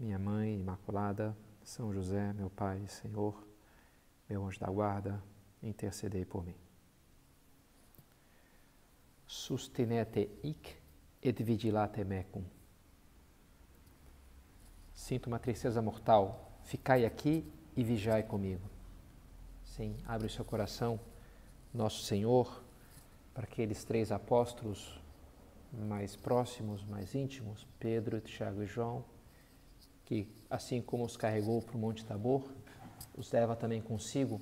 minha mãe imaculada, São José, meu Pai, Senhor, meu anjo da guarda, intercedei por mim. Sustinete hic et vigilate mecum. Sinto uma tristeza mortal, ficai aqui e vigiai comigo. Sim, abre o seu coração, nosso Senhor, para aqueles três apóstolos mais próximos, mais íntimos, Pedro, Tiago e João, que, assim como os carregou para o Monte Tabor, os leva também consigo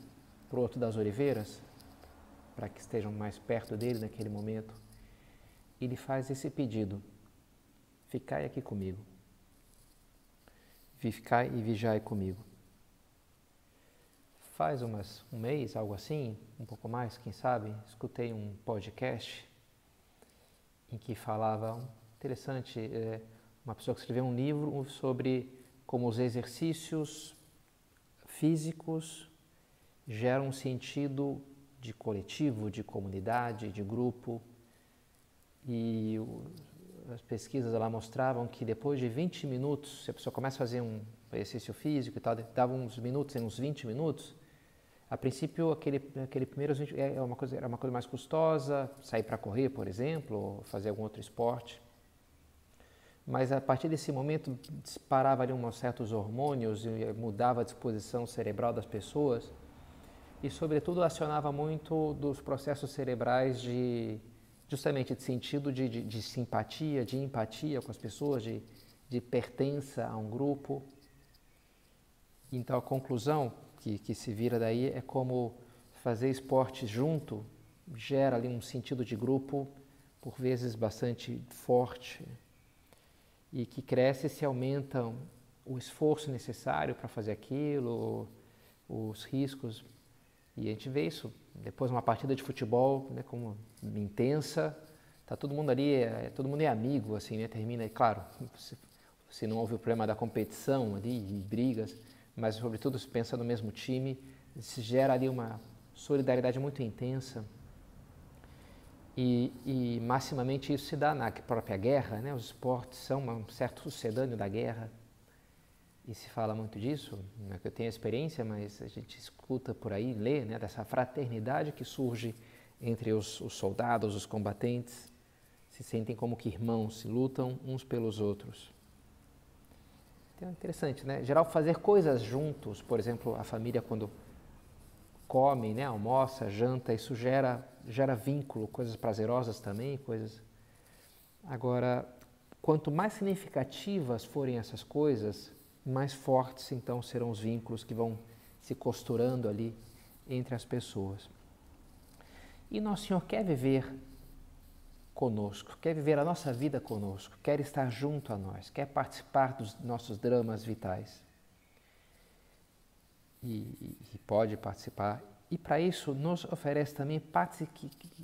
para o Outro das Oliveiras, para que estejam mais perto dele naquele momento. E faz esse pedido: Ficai aqui comigo. Ficai e vigiai comigo. Faz umas, um mês, algo assim, um pouco mais, quem sabe, escutei um podcast em que falava, interessante, é, uma pessoa que escreveu um livro sobre como os exercícios físicos geram um sentido de coletivo, de comunidade, de grupo. E as pesquisas lá mostravam que depois de 20 minutos, se a pessoa começa a fazer um exercício físico e tal, dava uns minutos, uns 20 minutos, a princípio aquele, aquele primeiro é, é uma coisa, era uma coisa mais custosa, sair para correr, por exemplo, ou fazer algum outro esporte mas a partir desse momento disparava ali uns certos hormônios e mudava a disposição cerebral das pessoas e sobretudo acionava muito dos processos cerebrais de justamente de sentido de, de, de simpatia, de empatia com as pessoas, de, de pertença a um grupo. Então a conclusão que, que se vira daí é como fazer esporte junto gera ali um sentido de grupo por vezes bastante forte e que cresce se aumentam o esforço necessário para fazer aquilo, os riscos. E a gente vê isso depois uma partida de futebol, né, como intensa, tá todo mundo ali, é, todo mundo é amigo, assim, né, termina, e claro, se, se não houve o problema da competição ali brigas, mas sobretudo se pensa no mesmo time, se gera ali uma solidariedade muito intensa. E, e, maximamente isso se dá na própria guerra, né? os esportes são um certo sucedâneo da guerra, e se fala muito disso, não é que eu tenho experiência, mas a gente escuta por aí, lê, né? dessa fraternidade que surge entre os, os soldados, os combatentes, se sentem como que irmãos, se lutam uns pelos outros. Então é interessante, né? Geral, fazer coisas juntos, por exemplo, a família quando come, né, almoça, janta, isso gera, gera vínculo, coisas prazerosas também, coisas. Agora, quanto mais significativas forem essas coisas, mais fortes então serão os vínculos que vão se costurando ali entre as pessoas. E nosso Senhor quer viver conosco, quer viver a nossa vida conosco, quer estar junto a nós, quer participar dos nossos dramas vitais e, e pode participar. E para isso nos oferece também,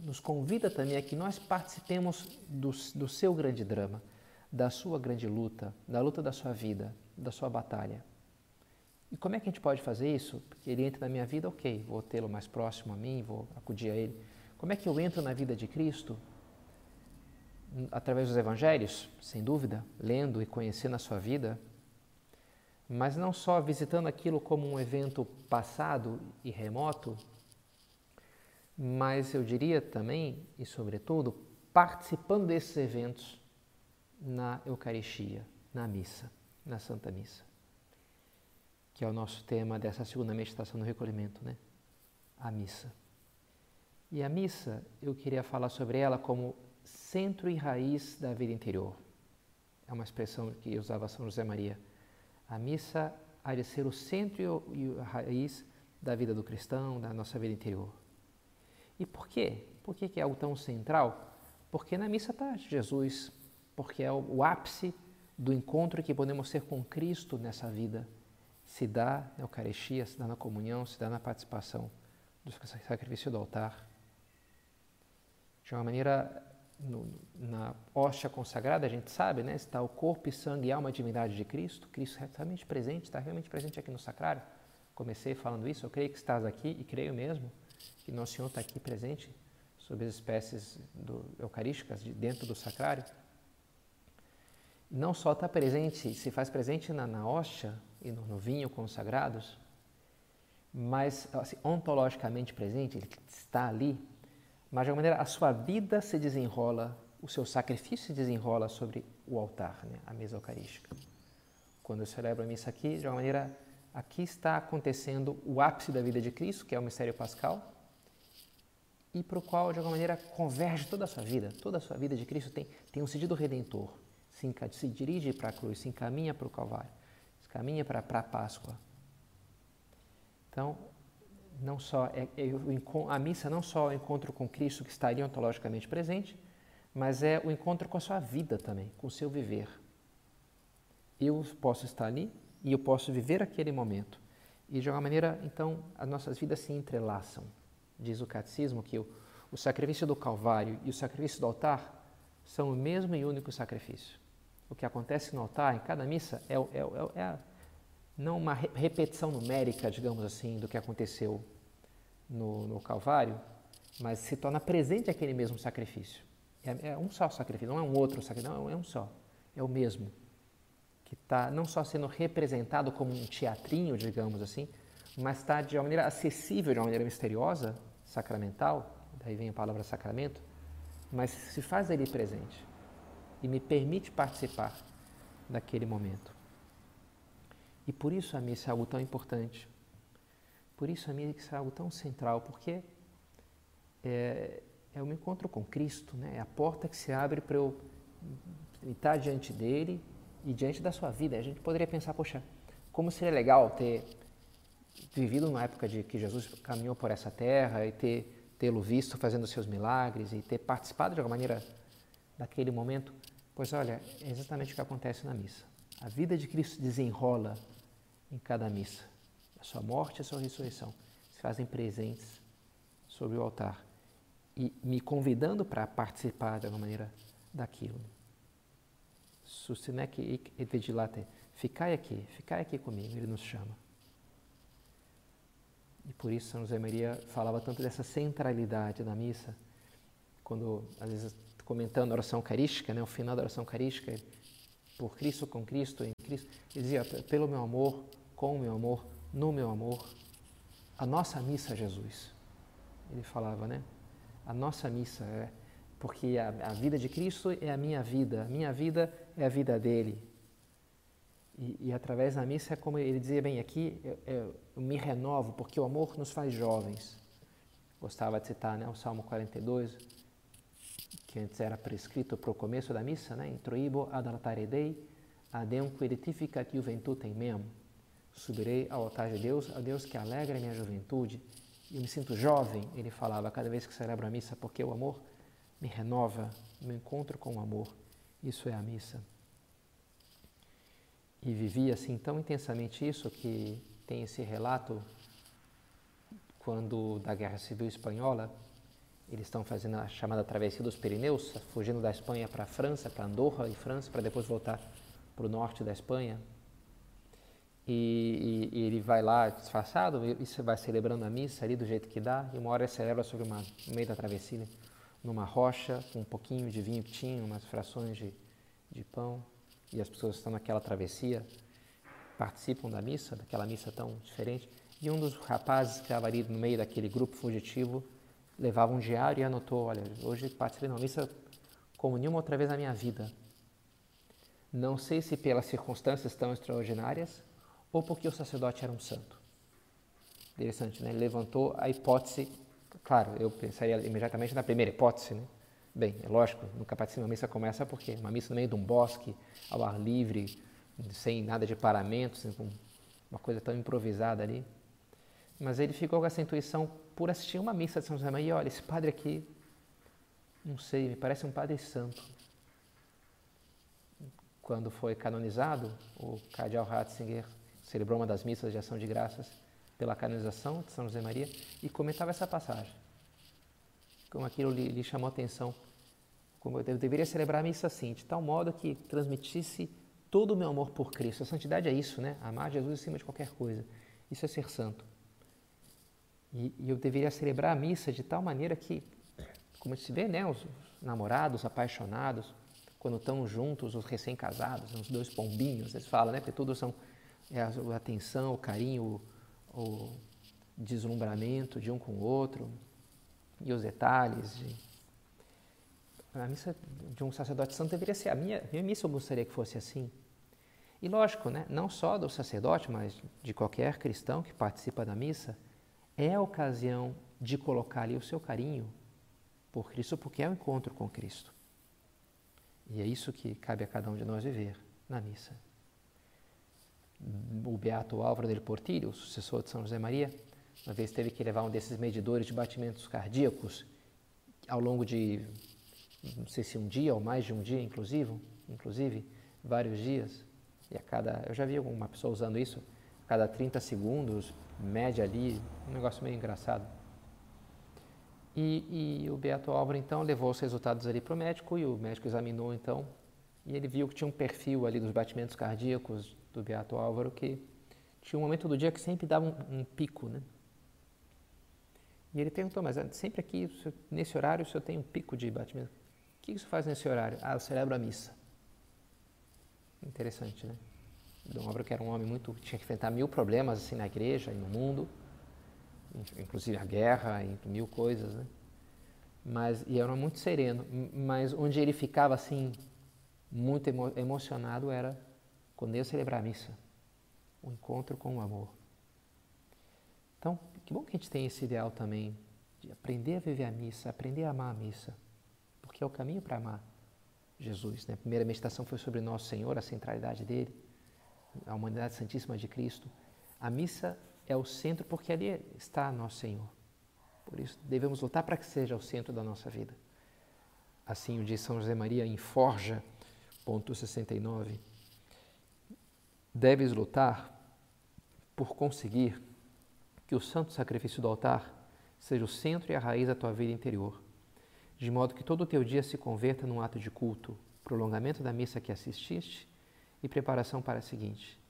nos convida também a que nós participemos do, do seu grande drama, da sua grande luta, da luta da sua vida, da sua batalha. E como é que a gente pode fazer isso? Porque ele entra na minha vida, ok, vou tê-lo mais próximo a mim, vou acudir a ele. Como é que eu entro na vida de Cristo? Através dos evangelhos, sem dúvida, lendo e conhecendo a sua vida, mas não só visitando aquilo como um evento passado e remoto, mas eu diria também e sobretudo participando desses eventos na Eucaristia, na missa, na Santa Missa, que é o nosso tema dessa segunda meditação do recolhimento, né? A missa. E a missa, eu queria falar sobre ela como centro e raiz da vida interior. É uma expressão que usava São José Maria a missa há de ser o centro e a raiz da vida do cristão, da nossa vida interior. E por quê? Por que é algo tão central? Porque na missa está Jesus, porque é o ápice do encontro que podemos ter com Cristo nessa vida se dá na Eucaristia, se dá na comunhão, se dá na participação do sacrifício do altar. De uma maneira, no, na hóstia consagrada, a gente sabe, né, está o corpo e sangue e alma e divindade de Cristo. Cristo é realmente presente, está realmente presente aqui no sacrário. Comecei falando isso, eu creio que estás aqui e creio mesmo que Nosso Senhor está aqui presente sob as espécies do, eucarísticas de, dentro do sacrário. Não só está presente, se faz presente na, na hóstia e no, no vinho consagrados, mas assim, ontologicamente presente, ele está ali, mas de alguma maneira a sua vida se desenrola, o seu sacrifício se desenrola sobre o altar, né, a mesa eucarística. Quando eu celebro a missa aqui, de alguma maneira, aqui está acontecendo o ápice da vida de Cristo, que é o mistério pascal, e para o qual, de alguma maneira, converge toda a sua vida. Toda a sua vida de Cristo tem, tem um sentido redentor. Se, se dirige para a cruz, se encaminha para o Calvário, se caminha para, a Páscoa. Então, não só é, é, a missa não só é o encontro com Cristo que estaria ontologicamente presente, mas é o encontro com a sua vida também, com o seu viver. Eu posso estar ali e eu posso viver aquele momento. E de alguma maneira, então, as nossas vidas se entrelaçam. Diz o catecismo que o, o sacrifício do Calvário e o sacrifício do altar são o mesmo e único sacrifício. O que acontece no altar, em cada missa, é, é, é, é não uma repetição numérica, digamos assim, do que aconteceu no, no Calvário, mas se torna presente aquele mesmo sacrifício. É, é, um só sacrifício, não é um outro sacrifício, não, é um só, é o mesmo. Que está não só sendo representado como um teatrinho, digamos assim, mas está de uma maneira acessível, de uma maneira misteriosa, sacramental, daí vem a palavra sacramento, mas se faz ali presente e me permite participar daquele momento. E por isso a missa é algo tão importante. Por isso a missa é algo tão central, porque é, é um encontro com Cristo, né? é a porta que se abre para eu estar diante dele e diante da sua vida. A gente poderia pensar, poxa, como seria legal ter vivido numa época de que Jesus caminhou por essa terra e ter tê-lo visto fazendo seus milagres e ter participado de alguma maneira daquele momento. Pois olha, é exatamente o que acontece na missa. A vida de Cristo desenrola em cada missa. A sua morte e a sua ressurreição se fazem presentes sobre o altar e me convidando para participar de alguma maneira daquilo. Sustinec et vigilate. Ficai aqui, ficai aqui comigo, ele nos chama. E por isso São José Maria falava tanto dessa centralidade da missa, quando, às vezes, comentando a oração eucarística, né, o final da oração eucarística, por Cristo, com Cristo, em Cristo, ele dizia, pelo meu amor, com o meu amor, no meu amor, a nossa missa, Jesus. Ele falava, né? A nossa missa é porque a, a vida de Cristo é a minha vida, a minha vida é a vida dele. E, e, através da missa é como ele dizia bem aqui, eu, eu, eu, me renovo porque o amor nos faz jovens. Gostava de citar né, o Salmo 42, que antes era prescrito para o começo da missa, né? Introibo ad altare Dei, adem quirificat juventutem mem. Subirei ao altar de Deus, a Deus que alegra minha juventude. Eu me sinto jovem, ele falava, cada vez que celebro a missa, porque o amor me renova, me encontro com o amor. Isso é a missa e vivia assim tão intensamente isso que tem esse relato quando da Guerra Civil Espanhola eles estão fazendo a chamada travessia dos Pirineus, fugindo da Espanha para a França, para Andorra e França, para depois voltar para o norte da Espanha. E, e, e, ele vai lá disfarçado, e vai celebrando a missa ali do jeito que dá, e uma hora ele celebra sobre uma, no meio da travessia, numa rocha, com um pouquinho de vinho que tinha, umas frações de, de pão e as pessoas estão naquela travessia, participam da missa, daquela missa tão diferente, e um dos rapazes que estava ali no meio daquele grupo fugitivo levava um diário e anotou, olha, hoje participei de uma missa como nenhuma outra vez na minha vida. Não sei se pelas circunstâncias tão extraordinárias ou porque o sacerdote era um santo. Interessante, né? Ele levantou a hipótese, claro, eu pensaria imediatamente na primeira hipótese, né? Bem, é lógico, nunca participei de uma missa como essa, porque uma missa no meio de um bosque, ao ar livre, sem nada de paramentos, com uma coisa tão improvisada ali. Mas ele ficou com essa intuição por assistir uma missa de São José Maria. Olha, esse padre aqui, não sei, me parece um padre santo. quando foi canonizado, o cardeal Ratzinger celebrou uma das missas de ação de graças pela canonização de São José Maria e comentava essa passagem. Como aquilo lhe, lhe chamou a atenção. Como eu deveria celebrar a missa assim, de tal modo que transmitisse todo o meu amor por Cristo. A santidade é isso, né? Amar Jesus acima de qualquer coisa. Isso é ser santo. E, e eu deveria celebrar a missa de tal maneira que, como se vê, né? Os namorados, apaixonados, quando estão juntos, os recém-casados, os dois pombinhos, eles falam, né? Porque todos são é a atenção, o carinho, o, o deslumbramento de um com o outro e os detalhes. De... A missa de um sacerdote santo deveria ser a minha, minha missa. Eu gostaria que fosse assim. E lógico, né? Não só do sacerdote, mas de qualquer cristão que participa da missa, é a ocasião de colocar ali o seu carinho por Cristo, porque é o encontro com Cristo. E é isso que cabe a cada um de nós viver na missa. O beato Álvaro del Portillo, sucessor de São José Maria, uma vez teve que levar um desses medidores de batimentos cardíacos ao longo de, não sei se um dia ou mais de um dia, inclusive, inclusive vários dias. E a cada, eu já vi uma pessoa usando isso, a cada 30 segundos, média ali, um negócio meio engraçado. E, e, o Beato Álvaro, então, levou os resultados ali para o médico e o médico examinou, então, e ele viu que tinha um perfil ali dos batimentos cardíacos do Beato Álvaro que tinha um momento do dia que sempre dava um, um pico, né? E ele perguntou, mas sempre aqui, nesse horário, o senhor tem um pico de batimento? O que isso faz nesse horário? Ah, eu celebro a missa. Interessante, né? Dom Álvaro que era um homem muito... tinha que enfrentar mil problemas assim na igreja e no mundo, inclusive a guerra e mil coisas, né? Mas, e era muito sereno, mas onde ele ficava assim, muito emo, emocionado era quando eu celebrar a missa, o encontro com o amor. Então, que bom que a gente tem esse ideal também de aprender a viver a missa, aprender a amar a missa, porque é o caminho para amar Jesus. Né? A primeira meditação foi sobre Nosso Senhor, a centralidade dele, a humanidade santíssima de Cristo. A missa é o centro porque ali está Nosso Senhor. Por isso, devemos lutar para que seja o centro da nossa vida. Assim o diz São José Maria em Forja, ponto 69. Deves lutar por conseguir que o santo sacrifício do altar seja o centro e a raiz da tua vida interior, de modo que todo o teu dia se converta num ato de culto, prolongamento da missa que assististe e preparação para a seguinte,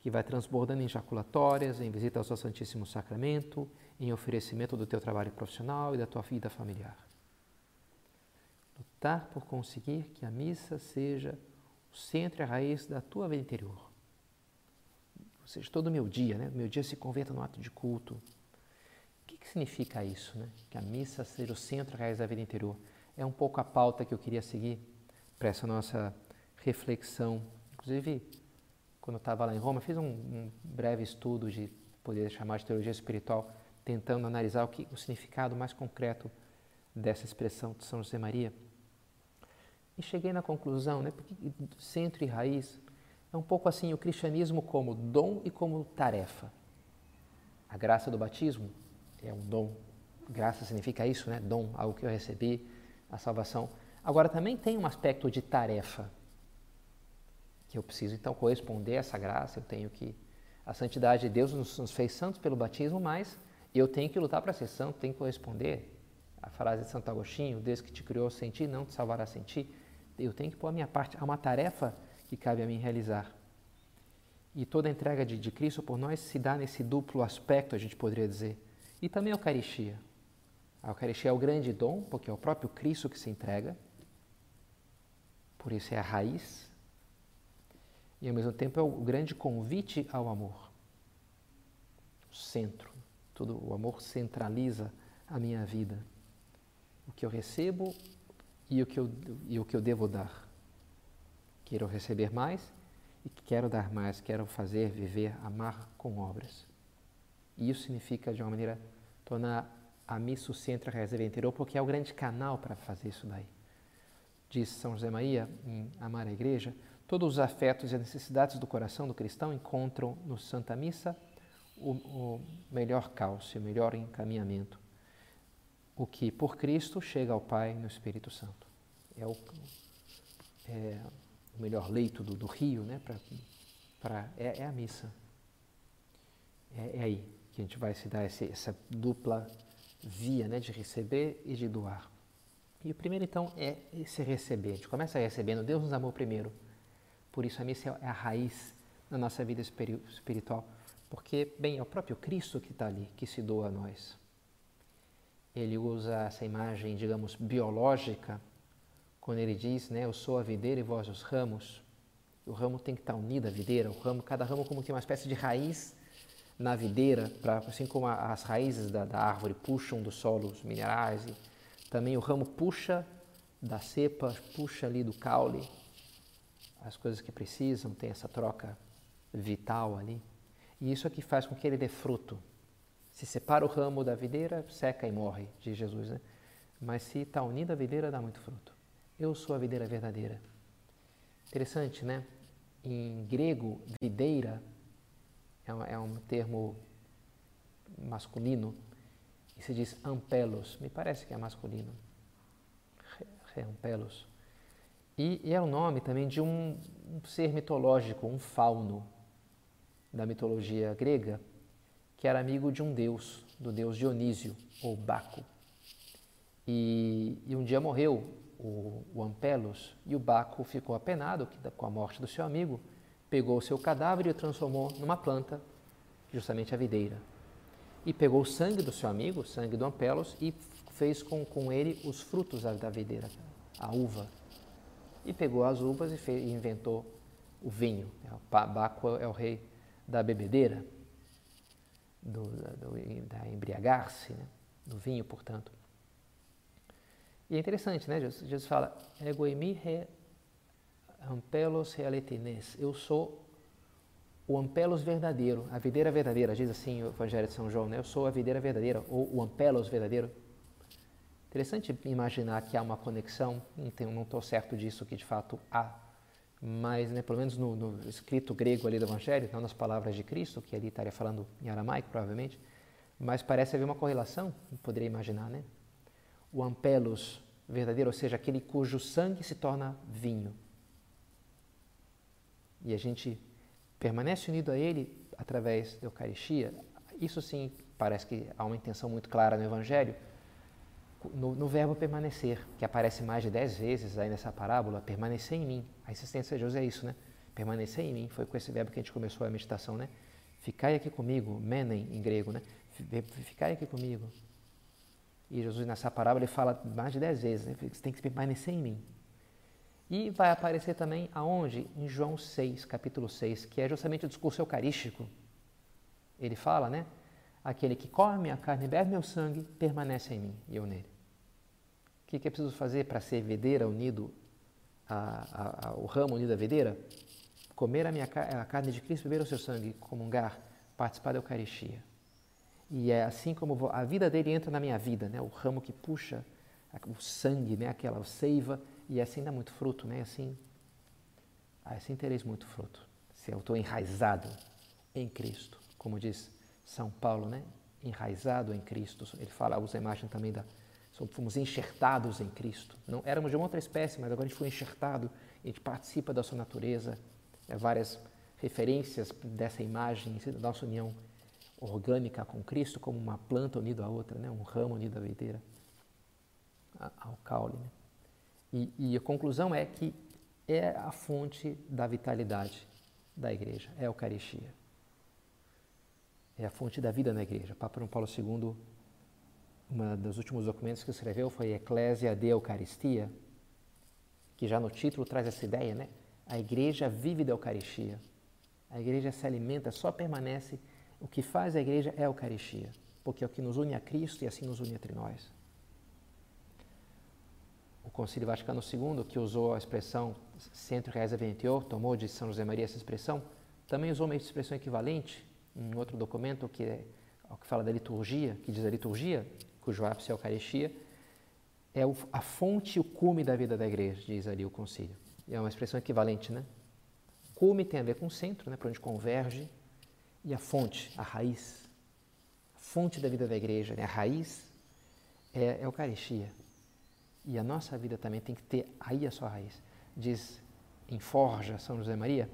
que vai transbordando em jaculatórias, em visita ao Santíssimo Sacramento, em oferecimento do teu trabalho profissional e da tua vida familiar. Lutar por conseguir que a missa seja o centro e a raiz da tua vida interior. Ou seja, todo o meu dia, né? meu dia se converta num ato de culto. O que, que significa isso? Né? Que a missa seja o centro raiz da vida interior. É um pouco a pauta que eu queria seguir para essa nossa reflexão. Inclusive, quando eu estava lá em Roma, fiz um, um, breve estudo de poder chamar de teologia espiritual, tentando analisar o, que, o significado mais concreto dessa expressão de São José Maria. E cheguei na conclusão, né, porque centro e raiz é um pouco assim o cristianismo como dom e como tarefa. A graça do batismo é um dom. Graça significa isso, né? Dom, algo que eu recebi, a salvação. Agora também tem um aspecto de tarefa que eu preciso então corresponder a essa graça, eu tenho que a santidade de Deus nos, nos fez santos pelo batismo, mas eu tenho que lutar para ser santo, tenho que corresponder. A frase de Santo Agostinho, Deus que te criou sem ti, não te salvará sem ti. Eu tenho que pôr a minha parte, há uma tarefa que cabe a mim realizar. E toda a entrega de, de Cristo por nós se dá nesse duplo aspecto, a gente poderia dizer. E também a Eucaristia. A Eucaristia é o grande dom, porque é o próprio Cristo que se entrega. Por isso é a raiz e ao mesmo tempo é o grande convite ao amor. O centro. Tudo, o amor centraliza a minha vida. O que eu recebo e o que eu, e o que eu devo dar. Quero receber mais e quero dar mais, quero fazer, viver, amar com obras. E isso significa, de uma maneira, tornar a missa o centro, a reserva interior, porque é o grande canal para fazer isso daí. Diz São José Maria, em Amar a Igreja, Todos os afetos e necessidades do coração do cristão encontram no Santa Missa o, o melhor cálcio, o melhor encaminhamento. O que por Cristo chega ao Pai no Espírito Santo. É o, é, o melhor leito do, do rio, né? Pra, pra, é, é a missa. É, é, aí que a gente vai se dar esse, essa dupla via né, de receber e de doar. E o primeiro, então, é esse receber. A gente começa recebendo. Deus nos amou primeiro. Por isso, a missa é a raiz da nossa vida espiritual. Porque, bem, é o próprio Cristo que está ali, que se doa a nós. Ele usa essa imagem, digamos, biológica, quando ele diz, né, eu sou a videira e vós os ramos. O ramo tem que estar unido à videira. O ramo, cada ramo como que uma espécie de raiz na videira, pra, assim como as raízes da, da árvore puxam do solo os minerais também o ramo puxa da cepa, puxa ali do caule as coisas que precisam, tem essa troca vital ali. E isso é que faz com que ele dê fruto. Se separa o ramo da videira, seca e morre, diz Jesus. Né? Mas se está unido à videira, dá muito fruto. Eu sou a videira verdadeira. Interessante, né? Em grego, videira é um, é um termo masculino e se diz ampelos, me parece que é masculino. Ampelos. E, e é o nome também de um, um ser mitológico, um fauno da mitologia grega, que era amigo de um deus, do deus Dionísio, ou Baco. E, e um dia morreu o, o Ampelos e o Baco ficou apenado com a morte do seu amigo, pegou o seu cadáver e o transformou numa planta, justamente a videira e pegou o sangue do seu amigo, o sangue do Ampelos, e fez com, com ele os frutos da, videira, a uva. E pegou as uvas e, fez, e inventou o vinho. O Baco é o rei da bebedeira, do, do, da embriagar-se, né? do vinho, portanto. E é interessante, né? Jesus, Jesus fala, Egoimi re ampelos realetines. Eu sou o ampelos verdadeiro, a videira verdadeira, diz assim o Evangelho de São João, né? eu sou a videira verdadeira, ou o ampelos verdadeiro. Interessante imaginar que há uma conexão, não estou certo disso que de fato há, mas né, pelo menos no, no, escrito grego ali do Evangelho, não nas palavras de Cristo, que ali estaria falando em aramaico provavelmente, mas parece haver uma correlação, poderia imaginar, né? O ampelos verdadeiro, ou seja, aquele cujo sangue se torna vinho. E a gente permanece unido a Ele através da Eucaristia, isso sim parece que há uma intenção muito clara no Evangelho, no, no, verbo permanecer, que aparece mais de dez vezes aí nessa parábola, permanecer em mim. A insistência de Jesus é isso, né? Permanecer em mim, foi com esse verbo que a gente começou a meditação, né? Ficai aqui comigo, menem em grego, né? Ficai aqui comigo. E Jesus nessa parábola ele fala mais de dez vezes, né? Você tem que permanecer em mim. E vai aparecer também aonde? Em João 6, capítulo 6, que é justamente o discurso eucarístico. Ele fala, né? Aquele que come minha carne e bebe meu sangue permanece em mim e eu nele. O que, que é preciso fazer para ser videira unido a, a, a, o ramo unido à videira? Comer a, minha, a carne de Cristo, beber o seu sangue, comungar, participar da Eucaristia. E é assim como a vida dele entra na minha vida, né? o ramo que puxa o sangue, né? aquela seiva, e assim dá muito fruto, né? Assim, assim tereis muito fruto. Se eu estou enraizado em Cristo, como diz São Paulo, né? Enraizado em Cristo. Ele fala, usa a imagem também da. Fomos enxertados em Cristo. Não éramos de uma outra espécie, mas agora a gente foi enxertado, a gente participa da sua natureza. É, várias referências dessa imagem, da nossa união orgânica com Cristo, como uma planta unida à outra, né? um ramo unido à videira, ao caule. Né? E, e a conclusão é que é a fonte da vitalidade da igreja, é a Eucaristia. É a fonte da vida na igreja. Papa João Paulo II, um dos últimos documentos que escreveu foi Ecclesia de Eucaristia, que já no título traz essa ideia, né? A igreja vive da Eucaristia. A igreja se alimenta, só permanece. O que faz a igreja é a Eucaristia, porque é o que nos une a Cristo e assim nos une entre nós o Concílio Vaticano II, que usou a expressão Centro Reais Aventior, tomou de São José Maria essa expressão, também usou uma expressão equivalente em outro documento que, é, que fala da liturgia, que diz a liturgia, cujo ápice é a Eucaristia, é a fonte e o cume da vida da igreja, diz ali o concílio. É uma expressão equivalente, né? Cume tem a ver com centro, né, para onde converge, e a fonte, a raiz. A fonte da vida da igreja, né? a raiz é, é a Eucaristia. E a nossa vida também tem que ter aí a sua raiz. Diz em Forja, São José Maria,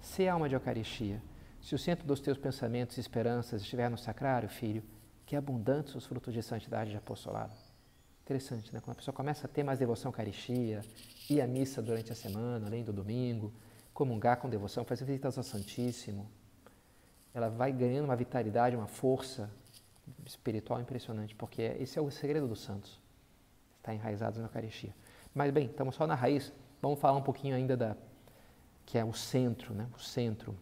se alma de Eucaristia, se o centro dos teus pensamentos e esperanças estiver no sacrário, filho, que abundantes os frutos de santidade de apostolado. Interessante, né? Quando a pessoa começa a ter mais devoção à Eucaristia, ir à missa durante a semana, além do domingo, comungar com devoção, fazer visitas ao Santíssimo, ela vai ganhando uma vitalidade, uma força espiritual impressionante, porque esse é o segredo dos santos, está enraizado na Eucaristia. Mas bem, estamos só na raiz, vamos falar um pouquinho ainda da que é o centro, né? O centro.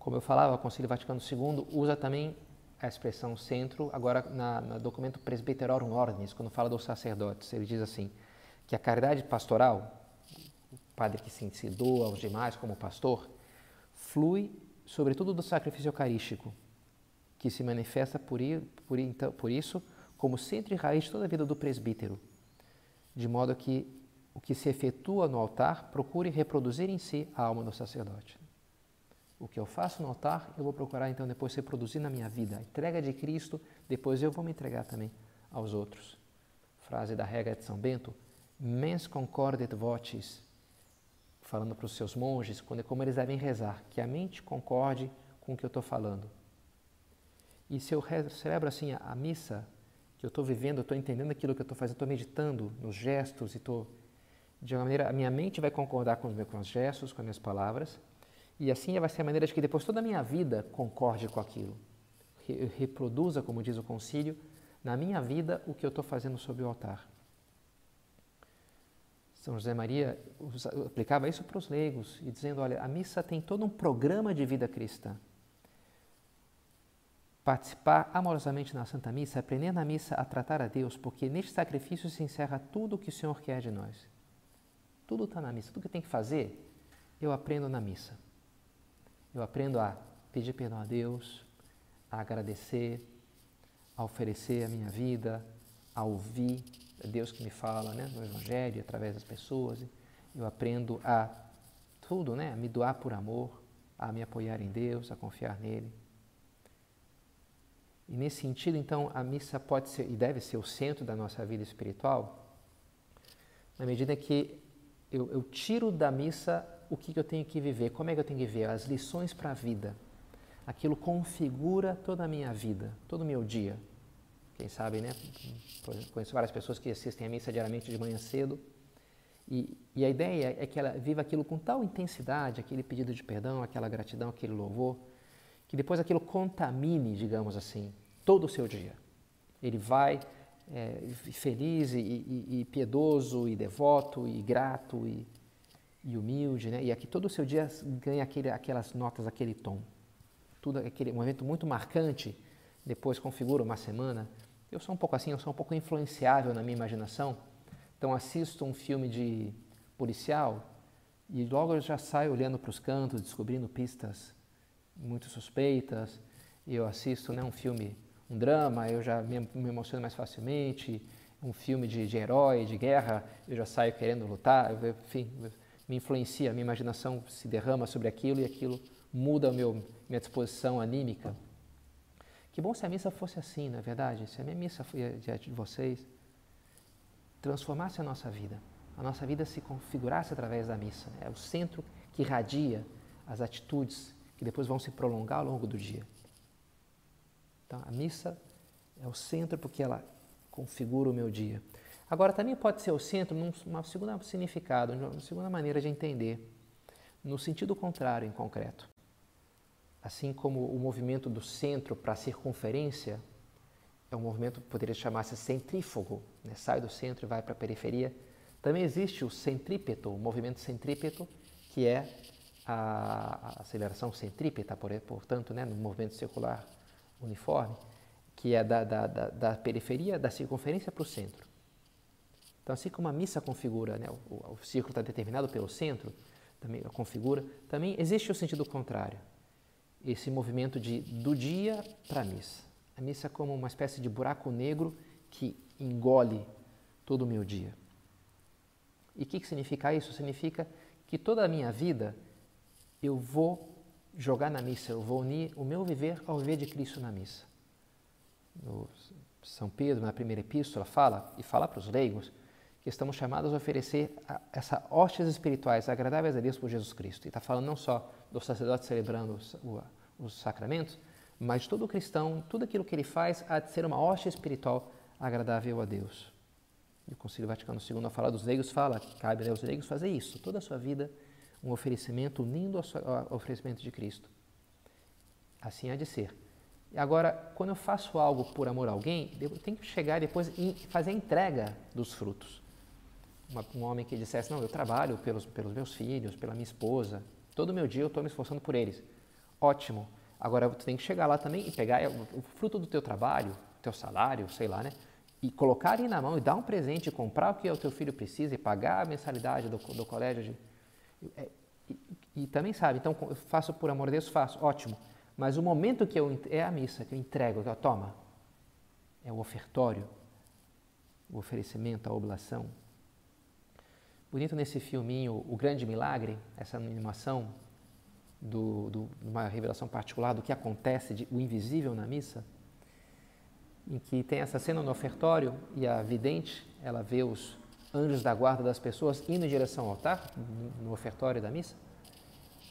Como eu falava, o Concílio Vaticano II usa também a expressão centro, agora na, no documento Presbyterorum Ordinis, quando fala dos sacerdotes, ele diz assim, que a caridade pastoral, o padre que se doa aos demais como pastor, flui sobretudo do sacrifício eucarístico, que se manifesta por, por, então, por isso como centro e raiz de toda a vida do presbítero, de modo que o que se efetua no altar procure reproduzir em si a alma do sacerdote. O que eu faço no altar, eu vou procurar então depois reproduzir na minha vida. A entrega de Cristo, depois eu vou me entregar também aos outros. Frase da regra de São Bento: Mens concordet votis. Falando para os seus monges, quando é como eles devem rezar, que a mente concorde com o que eu estou falando. E se eu celebro assim a, missa, que eu estou vivendo, eu estou entendendo aquilo que eu estou fazendo, estou meditando nos gestos e estou. De uma maneira, a minha mente vai concordar com os meus com os gestos, com as minhas palavras, e assim vai ser a maneira de que depois toda a minha vida concorde com aquilo. Reproduza, como diz o concílio, na minha vida o que eu estou fazendo sobre o altar. São José Maria aplicava isso para os leigos e dizendo: olha, a missa tem todo um programa de vida cristã. Participar amorosamente na Santa Missa, aprender na missa a tratar a Deus, porque neste sacrifício se encerra tudo o que o Senhor quer de nós. Tudo está na missa, tudo que tem que fazer, eu aprendo na missa. Eu aprendo a pedir perdão a Deus, a agradecer, a oferecer a minha vida, a ouvir é Deus que me fala né, no Evangelho, através das pessoas. Eu aprendo a tudo, né, a me doar por amor, a me apoiar em Deus, a confiar nele. E nesse sentido, então, a missa pode ser e deve ser o centro da nossa vida espiritual, na medida que eu, eu tiro da missa o que, que eu tenho que viver, como é que eu tenho que viver, as lições para a vida. Aquilo configura toda a minha vida, todo o meu dia. Quem sabe, né? Conheço várias pessoas que assistem a missa diariamente de manhã cedo. E, e, a ideia é que ela viva aquilo com tal intensidade, aquele pedido de perdão, aquela gratidão, aquele louvor, que depois aquilo contamine, digamos assim, todo o seu dia. Ele vai é, feliz e, e, e, piedoso e devoto e grato e, e humilde, né? E aqui todo o seu dia ganha aquele, aquelas notas, aquele tom. Tudo aquele um evento muito marcante, depois configura uma semana. Eu sou um pouco assim, eu sou um pouco influenciável na minha imaginação. Então assisto um filme de policial e logo eu já saio olhando para os cantos, descobrindo pistas muito suspeitas. Eu assisto né, um filme, um drama, eu já me, me emociono mais facilmente. Um filme de, de herói, de guerra, eu já saio querendo lutar. Enfim, me influencia, a minha imaginação se derrama sobre aquilo e aquilo muda a minha disposição anímica. Que bom se a missa fosse assim, não é verdade? Se a minha missa diante de vocês transformasse a nossa vida, a nossa vida se configurasse através da missa. É o centro que irradia as atitudes que depois vão se prolongar ao longo do dia. Então, a missa é o centro porque ela configura o meu dia. Agora, também pode ser o centro num segundo significado, numa segunda maneira de entender, no sentido contrário, em concreto. Assim como o movimento do centro para a circunferência é um movimento que poderia chamar-se centrífugo, né? sai do centro e vai para a periferia, também existe o centrípeto, o movimento centrípeto, que é a, aceleração centrípeta, portanto, né, no movimento circular uniforme, que é da, da, da, da periferia, da circunferência para o centro. Então, assim como a missa configura, né, o, o círculo está determinado pelo centro, também configura, também existe o sentido contrário. Esse movimento de do dia para a missa. A missa é como uma espécie de buraco negro que engole todo o meu dia. E o que, que significa isso? Significa que toda a minha vida eu vou jogar na missa, eu vou unir o meu viver ao viver de Cristo na missa. No São Pedro, na primeira epístola, fala, e fala para os leigos, que estamos chamados a oferecer essas hostes espirituais agradáveis a Deus por Jesus Cristo. E está falando não só do sacerdote celebrando os, os sacramentos, mas todo cristão, tudo aquilo que ele faz, há de ser uma hoste espiritual agradável a Deus. E o Concílio Vaticano II, a falar dos leigos, fala que cabe aos leigos fazer isso, toda a sua vida, um oferecimento unindo ao oferecimento de Cristo. Assim há de ser. Agora, quando eu faço algo por amor a alguém, eu tenho que chegar depois e fazer a entrega dos frutos. Uma, um homem que dissesse, não, eu trabalho pelos, pelos meus filhos, pela minha esposa, todo meu dia eu estou me esforçando por eles. Ótimo. Agora, tu tem que chegar lá também e pegar o, o fruto do teu trabalho, teu salário, sei lá, né? E colocar ali na mão e dar um presente, comprar o que o teu filho precisa e pagar a mensalidade do, do colégio. De, é, e, e, também sabe, então eu faço por amor a Deus, faço, ótimo. Mas o momento que eu é a missa que eu entrego, que eu toma, é o ofertório, o oferecimento, a oblação. Bonito nesse filminho O Grande Milagre, essa animação do, do, uma revelação particular do que acontece, de, o invisível na missa, em que tem essa cena no ofertório e a vidente, ela vê os anjos da guarda das pessoas indo em direção ao altar, no ofertório da missa,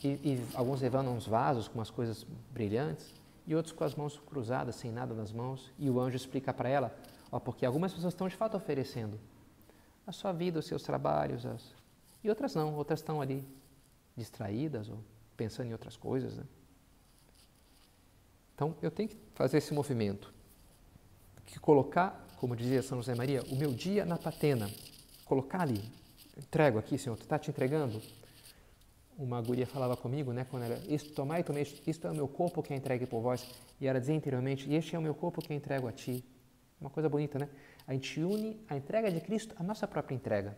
e, e alguns levando uns vasos com umas coisas brilhantes, e outros com as mãos cruzadas, sem nada nas mãos, e o anjo explica para ela, ó, porque algumas pessoas estão de fato oferecendo a sua vida, os seus trabalhos, as... e outras não, outras estão ali distraídas ou pensando em outras coisas. Né? Então eu tenho que fazer esse movimento, que colocar, como dizia São José Maria, o meu dia na patena, colocar ali, entrego aqui, Senhor, tu está te entregando, uma guria falava comigo, né, quando era, isto, tomai tomei, isto é o meu corpo que é entregue por vós, e ela dizia interiormente, este é o meu corpo que é entrego a ti. Uma coisa bonita, né? A gente une a entrega de Cristo à nossa própria entrega.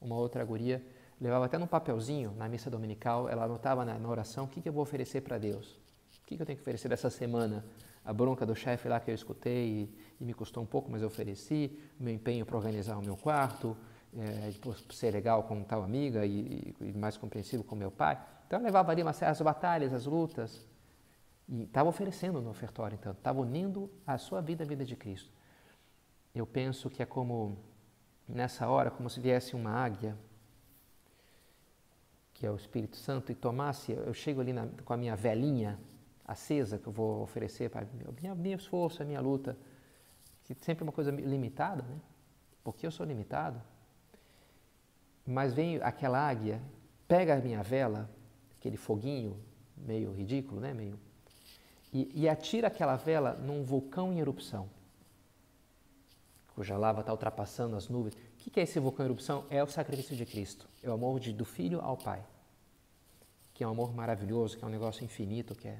Uma outra guria levava até num papelzinho na missa dominical, ela anotava na, na oração o que, que eu vou oferecer para Deus. O que, que eu tenho que oferecer dessa semana? A bronca do chefe lá que eu escutei e, e me custou um pouco, mas eu ofereci, o meu empenho para organizar o meu quarto, é, ser legal com tal amiga e, e, mais compreensivo com meu pai. Então eu levava ali umas, as batalhas, as lutas, e estava oferecendo no ofertório, então, estava unindo a sua vida à vida de Cristo. Eu penso que é como, nessa hora, como se viesse uma águia, que é o Espírito Santo, e tomasse, eu chego ali na, com a minha velhinha acesa, que eu vou oferecer para meu, meu esforço, a minha luta, que sempre é uma coisa limitada, né? Porque eu sou limitado. Mas vem aquela águia, pega a minha vela, aquele foguinho meio ridículo, né? Meio, e, e atira aquela vela num vulcão em erupção, cuja lava está ultrapassando as nuvens. O que é esse vulcão em erupção? É o sacrifício de Cristo, é o amor de, do Filho ao Pai, que é um amor maravilhoso, que é um negócio infinito, que é.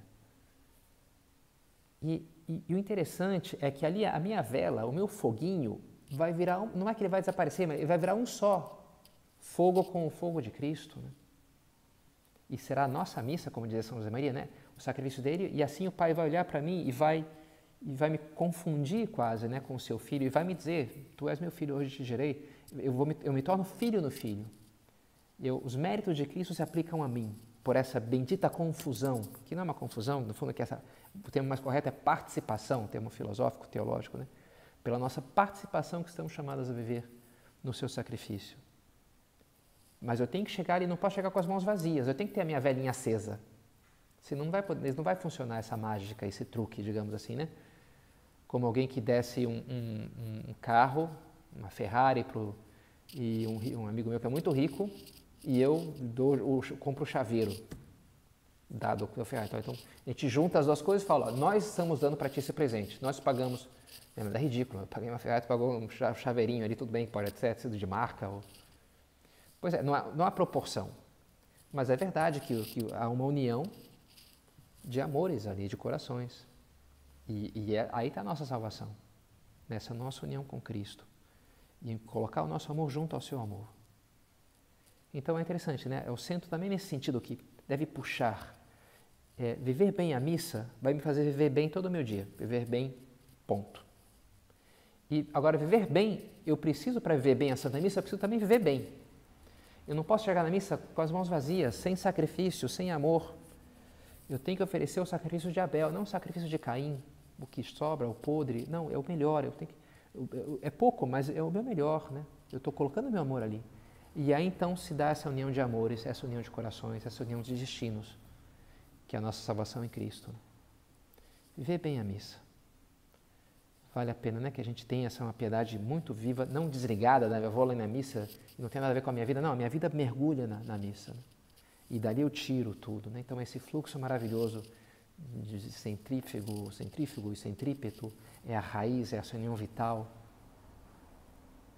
E, e, e o interessante é que ali a minha vela, o meu foguinho, vai virar, um, não é que ele vai desaparecer, mas ele vai virar um só, fogo com o fogo de Cristo. Né? E será a nossa missa, como dizia São José Maria, né? o sacrifício dele, e assim o Pai vai olhar para mim e vai, e vai me confundir quase né, com o seu filho, e vai me dizer: Tu és meu filho, hoje te gerei. Eu, vou me, eu me torno filho no filho. Eu, os méritos de Cristo se aplicam a mim, por essa bendita confusão, que não é uma confusão, no fundo, que essa, o termo mais correto é participação, termo filosófico, teológico, né? pela nossa participação que estamos chamados a viver no seu sacrifício. Mas eu tenho que chegar e não posso chegar com as mãos vazias, eu tenho que ter a minha velhinha acesa. Senão não vai, poder, não vai funcionar essa mágica, esse truque, digamos assim, né? Como alguém que desse um, um, um carro, uma Ferrari pro, e um, um, amigo meu que é muito rico e eu dou, o, compro o chaveiro dado o Ferrari. Então, a gente junta as duas coisas e fala, ó, nós estamos dando para ti esse presente, nós pagamos, é, é ridículo, eu paguei uma Ferrari, tu pagou um chaveirinho ali, tudo bem, pode até ser de marca ou Pois é, não há, não há proporção. Mas é verdade que, que, há uma união de amores ali, de corações. E, e é, aí está a nossa salvação, nessa nossa união com Cristo. E colocar o nosso amor junto ao seu amor. Então é interessante, né? Eu sinto também nesse sentido que deve puxar. É, viver bem a missa vai me fazer viver bem todo o meu dia. Viver bem, ponto. E agora, viver bem, eu preciso, para viver bem a Santa Missa, eu preciso também viver bem. Eu não posso chegar na missa com as mãos vazias, sem sacrifício, sem amor. Eu tenho que oferecer o sacrifício de Abel, não o sacrifício de Caim, o que sobra, o podre. Não, é o melhor. Eu tenho que, é pouco, mas é o meu melhor, né? Eu estou colocando meu amor ali. E aí então se dá essa união de amores, essa união de corações, essa união de destinos, que é a nossa salvação em Cristo. Viver bem a missa. Vale a pena, né? Que a gente tenha essa uma piedade muito viva, não desligada, né? Eu vou lá na missa não tem nada a ver com a minha vida. Não, a minha vida mergulha na, na missa. Né? E dali eu tiro tudo, né? Então esse fluxo maravilhoso de centrífugo, centrífugo e centrípeto é a raiz, é essa união vital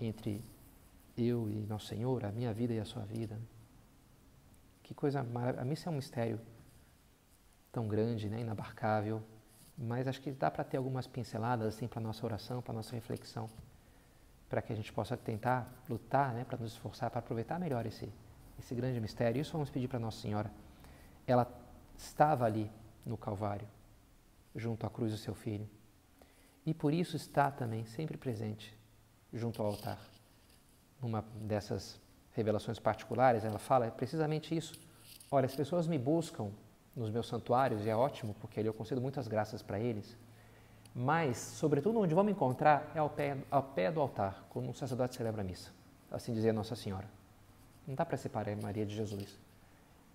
entre eu e Nosso Senhor, a minha vida e a sua vida. Que coisa maravilhosa. A missa é um mistério tão grande, né? inabarcável, mas acho que dá para ter algumas pinceladas assim para nossa oração, para nossa reflexão, para que a gente possa tentar lutar, né, para nos esforçar para aproveitar melhor esse esse grande mistério. Isso vamos pedir para Nossa Senhora. Ela estava ali no Calvário, junto à cruz do seu filho, e por isso está também sempre presente junto ao altar. Numa dessas revelações particulares, ela fala precisamente isso. Olha, as pessoas me buscam nos meus santuários, e é ótimo, porque ali eu concedo muitas graças para eles. Mas, sobretudo, onde vão me encontrar é ao pé, ao pé do altar, quando um sacerdote celebra a missa. Assim dizia Nossa Senhora. Não dá para separar Maria de Jesus.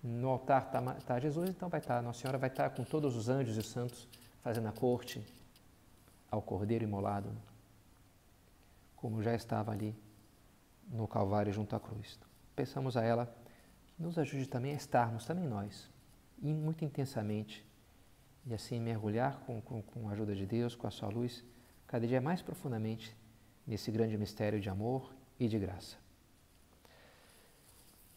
No altar está tá Jesus, então vai estar, tá, Nossa Senhora vai estar tá com todos os anjos e os santos fazendo a corte ao Cordeiro imolado, como já estava ali no Calvário junto à cruz. Peçamos a ela que nos ajude também a estarmos, também nós, e muito intensamente, e assim mergulhar com, com, com a ajuda de Deus, com a sua luz, cada dia mais profundamente nesse grande mistério de amor e de graça.